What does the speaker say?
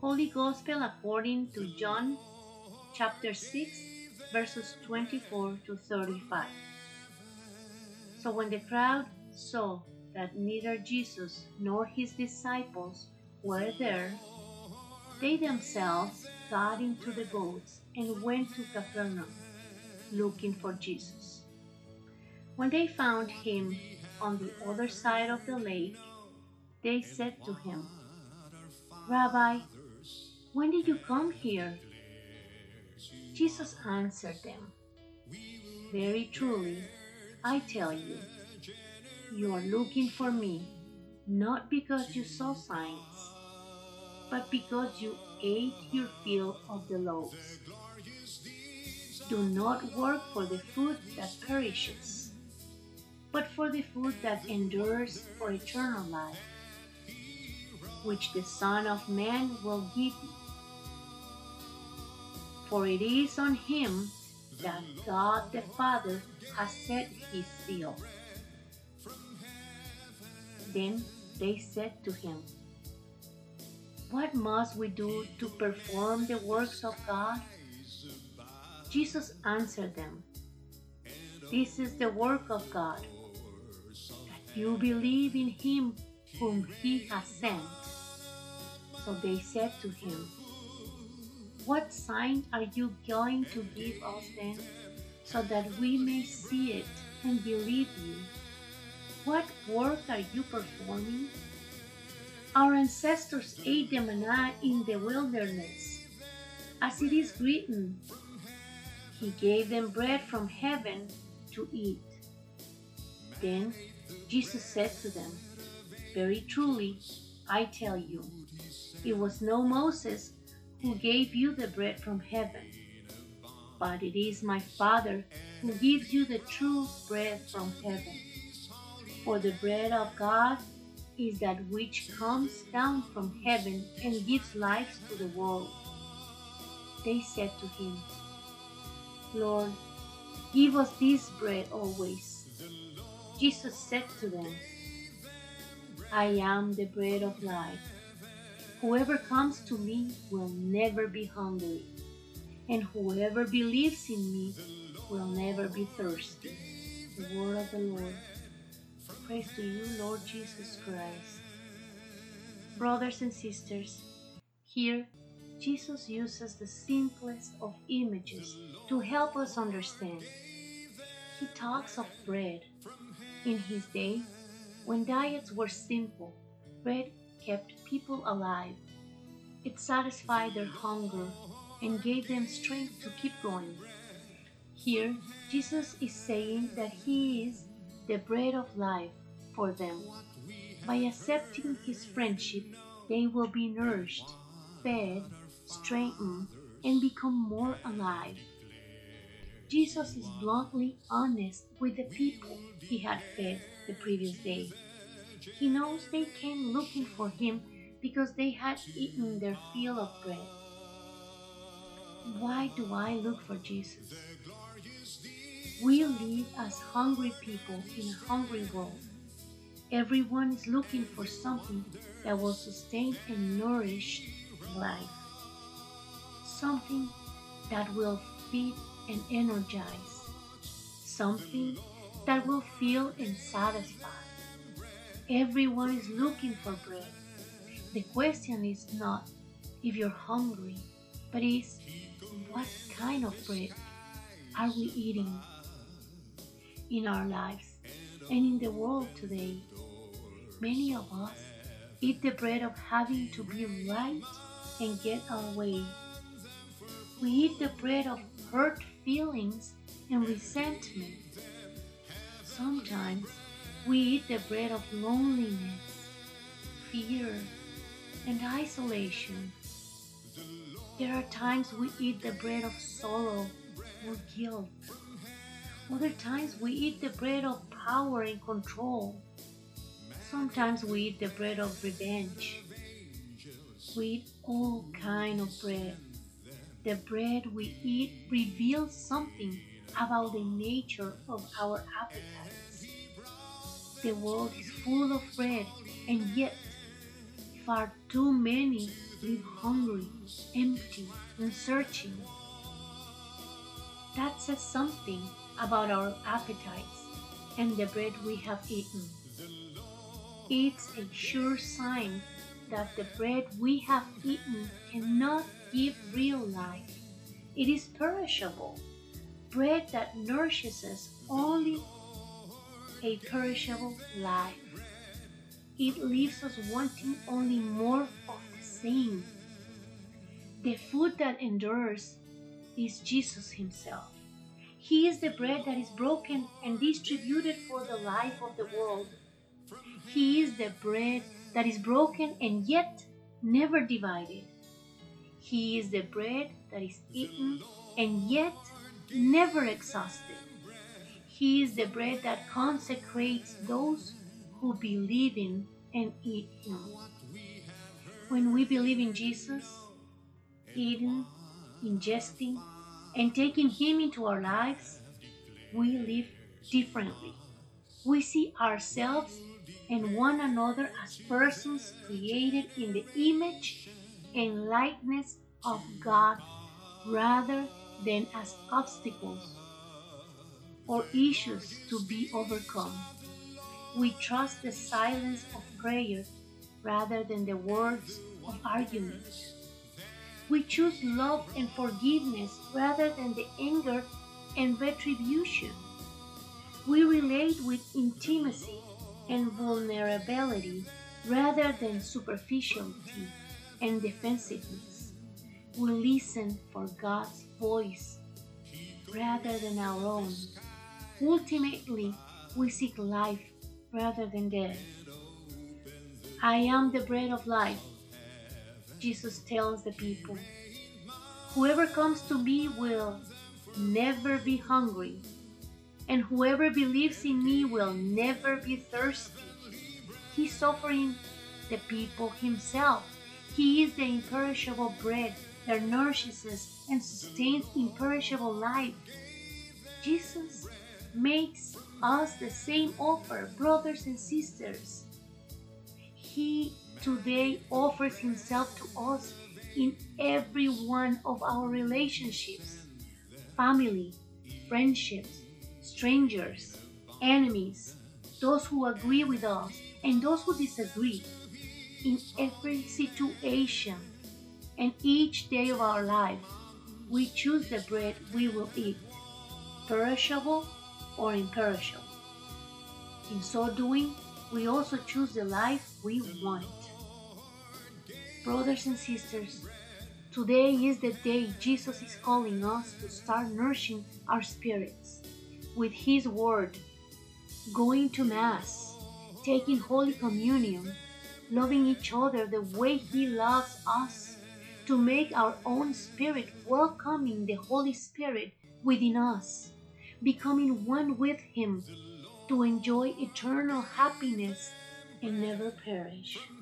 Holy Gospel according to John chapter 6 verses 24 to 35. So when the crowd saw that neither Jesus nor his disciples were there, they themselves got into the boats and went to Capernaum, looking for Jesus. When they found him on the other side of the lake, they said to him, Rabbi, when did you come here? Jesus answered them, Very truly, I tell you, you are looking for me, not because you saw signs, but because you ate your fill of the loaves. Do not work for the food that perishes, but for the food that endures for eternal life, which the Son of Man will give you. For it is on him that God the Father has set his seal. Then they said to him, What must we do to perform the works of God? Jesus answered them, This is the work of God, that you believe in him whom he has sent. So they said to him, What sign are you going to give us then, so that we may see it and believe you? What work are you performing? Our ancestors ate the manna in the wilderness. As it is written, He gave them bread from heaven to eat. Then Jesus said to them, Very truly, I tell you, it was no Moses who gave you the bread from heaven, but it is my Father who gives you the true bread from heaven. For the bread of God is that which comes down from heaven and gives life to the world. They said to him, Lord, give us this bread always. Jesus said to them, I am the bread of life. Whoever comes to me will never be hungry, and whoever believes in me will never be thirsty. The word of the Lord. Praise to you, Lord Jesus Christ. Brothers and sisters, here Jesus uses the simplest of images to help us understand. He talks of bread. In his day, when diets were simple, bread kept people alive. It satisfied their hunger and gave them strength to keep going. Here, Jesus is saying that He is the bread of life for them. By accepting His friendship, they will be nourished, fed, strengthened, and become more alive. Jesus is bluntly honest with the people He had fed the previous day. He knows they came looking for Him because they had eaten their fill of bread. Why do I look for Jesus? We live as hungry people in a hungry world. Everyone is looking for something that will sustain and nourish life. Something that will feed and energize. Something that will fill and satisfy. Everyone is looking for bread. The question is not if you're hungry, but is what kind of bread are we eating in our lives and in the world today? Many of us eat the bread of having to be right and get our way. We eat the bread of hurt feelings and resentment. Sometimes we eat the bread of loneliness, fear, and isolation. There are times we eat the bread of sorrow or guilt. Other times we eat the bread of power and control. Sometimes we eat the bread of revenge. We eat all kind of bread. The bread we eat reveals something about the nature of our appetites. The world is full of bread, and yet far too many live hungry, empty, and searching. That says something about our appetites and the bread we have eaten. It's a sure sign that the bread we have eaten cannot give real life. It is perishable. Bread that nourishes us only a perishable life. It leaves us wanting only more of the same. The food that endures is Jesus Himself. He is the bread that is broken and distributed for the life of the world. He is the bread that is broken and yet never divided. He is the bread that is eaten and yet never exhausted. He is the bread that consecrates those who believe in and eat Him. When we believe in Jesus, eating, ingesting, and taking Him into our lives, we live differently. We see ourselves and one another as persons created in the image and likeness of God rather than as obstacles or issues to be overcome. We trust the silence of prayer rather than the words of argument. We choose love and forgiveness rather than the anger and retribution. We relate with intimacy and vulnerability rather than superficiality and defensiveness. We listen for God's voice rather than our own. Ultimately, we seek life rather than death. I am the bread of life, Jesus tells the people. Whoever comes to me will never be hungry and whoever believes in me will never be thirsty. He's offering the people himself. He is the imperishable bread that nourishes and sustains imperishable life. Jesus makes us the same offer, brothers and sisters. He today offers himself to us in every one of our relationships family, friendships, strangers, enemies, those who agree with us, and those who disagree. In every situation and each day of our life, we choose the bread we will eat, perishable or imperishable. In so doing, we also choose the life we want. Brothers and sisters, today is the day Jesus is calling us to start nourishing our spirits with His Word, going to Mass, taking Holy Communion, loving each other the way He loves us, to make our own spirit welcoming the Holy Spirit within us, becoming one with Him to enjoy eternal happiness and never perish.